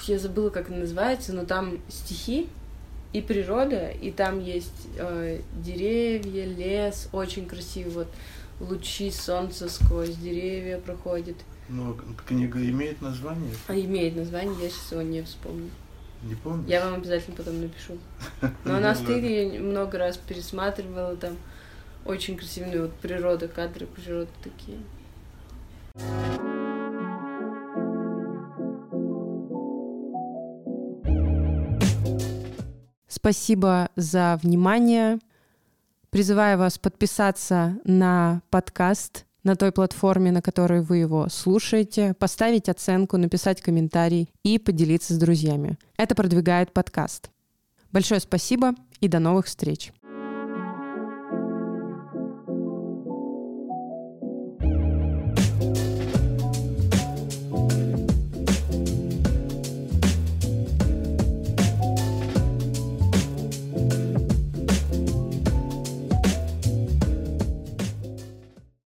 Я забыла, как это называется, но там стихи и природа, и там есть э, деревья, лес, очень красиво, вот лучи солнца сквозь деревья проходят. Но книга имеет название? А имеет название, я сейчас его не вспомню. Не помню. Я вам обязательно потом напишу. Но она стоит, я много раз пересматривала там. Очень красивые вот природа, кадры природы такие. Спасибо за внимание. Призываю вас подписаться на подкаст на той платформе, на которой вы его слушаете, поставить оценку, написать комментарий и поделиться с друзьями. Это продвигает подкаст. Большое спасибо и до новых встреч.